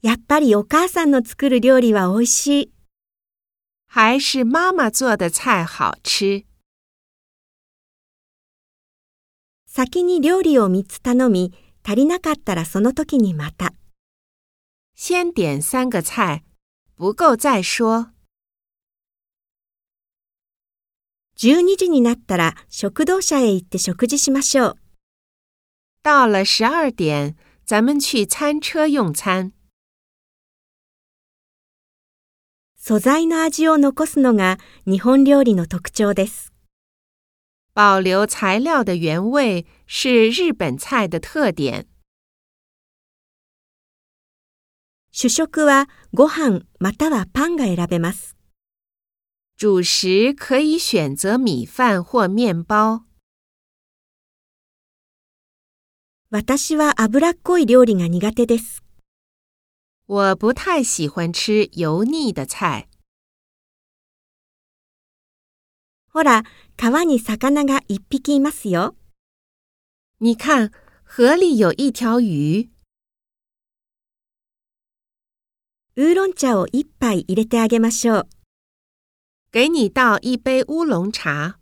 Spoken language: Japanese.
やっぱりお母さんの作る料理は美味しい。还是妈妈做的菜好吃。先に料理を3つ頼み、足りなかったらその時にまた。先点三个菜，不够再说。12時になったら食堂車へ行って食事しましょう。到了十二点，咱们去餐车用餐。素材の味を残すのが日本料理の特徴です。保留材料的原味是日本菜的特点。主食はご飯またはパンが選べます。主食可以选择米饭或面包。私は脂っこい料理が苦手です。我不太喜欢吃油腻的菜。ほら、川に魚が一匹いますよ。你看，河里有一条鱼。ウーロン茶を一杯入れてあげましょう。给你倒一杯乌龙茶。